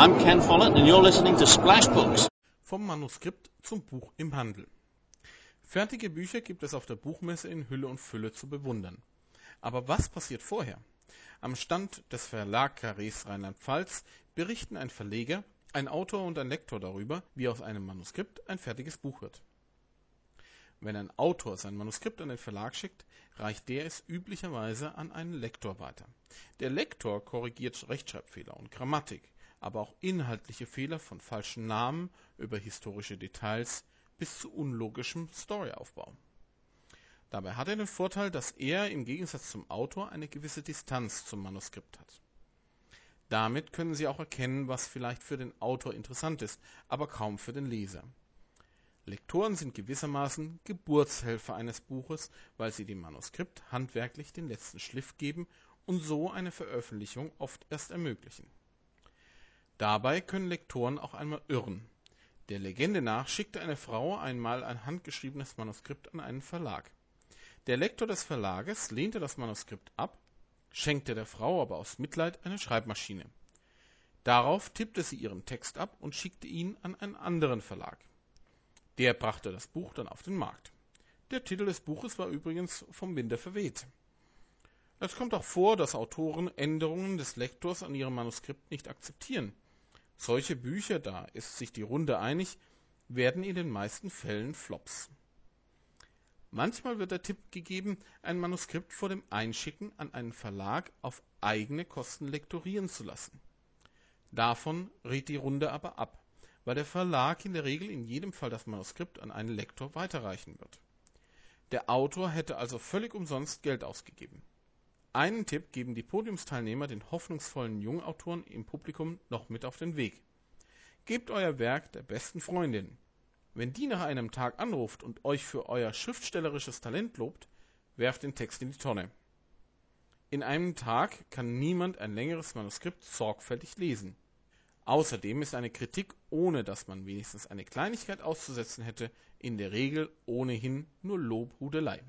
I'm Ken Follett and you're listening to Splash Books. Vom Manuskript zum Buch im Handel. Fertige Bücher gibt es auf der Buchmesse in Hülle und Fülle zu bewundern. Aber was passiert vorher? Am Stand des Verlag Carrés Rheinland-Pfalz berichten ein Verleger, ein Autor und ein Lektor darüber, wie aus einem Manuskript ein fertiges Buch wird. Wenn ein Autor sein Manuskript an den Verlag schickt, reicht der es üblicherweise an einen Lektor weiter. Der Lektor korrigiert Rechtschreibfehler und Grammatik, aber auch inhaltliche Fehler von falschen Namen über historische Details bis zu unlogischem Storyaufbau. Dabei hat er den Vorteil, dass er im Gegensatz zum Autor eine gewisse Distanz zum Manuskript hat. Damit können Sie auch erkennen, was vielleicht für den Autor interessant ist, aber kaum für den Leser. Lektoren sind gewissermaßen Geburtshelfer eines Buches, weil sie dem Manuskript handwerklich den letzten Schliff geben und so eine Veröffentlichung oft erst ermöglichen. Dabei können Lektoren auch einmal irren. Der Legende nach schickte eine Frau einmal ein handgeschriebenes Manuskript an einen Verlag. Der Lektor des Verlages lehnte das Manuskript ab, schenkte der Frau aber aus Mitleid eine Schreibmaschine. Darauf tippte sie ihren Text ab und schickte ihn an einen anderen Verlag. Der brachte das Buch dann auf den Markt. Der Titel des Buches war übrigens vom Winde verweht. Es kommt auch vor, dass Autoren Änderungen des Lektors an ihrem Manuskript nicht akzeptieren. Solche Bücher, da ist sich die Runde einig, werden in den meisten Fällen Flops. Manchmal wird der Tipp gegeben, ein Manuskript vor dem Einschicken an einen Verlag auf eigene Kosten lektorieren zu lassen. Davon rät die Runde aber ab, weil der Verlag in der Regel in jedem Fall das Manuskript an einen Lektor weiterreichen wird. Der Autor hätte also völlig umsonst Geld ausgegeben. Einen Tipp geben die Podiumsteilnehmer den hoffnungsvollen Jungautoren im Publikum noch mit auf den Weg. Gebt euer Werk der besten Freundin. Wenn die nach einem Tag anruft und euch für euer schriftstellerisches Talent lobt, werft den Text in die Tonne. In einem Tag kann niemand ein längeres Manuskript sorgfältig lesen. Außerdem ist eine Kritik, ohne dass man wenigstens eine Kleinigkeit auszusetzen hätte, in der Regel ohnehin nur Lobhudelei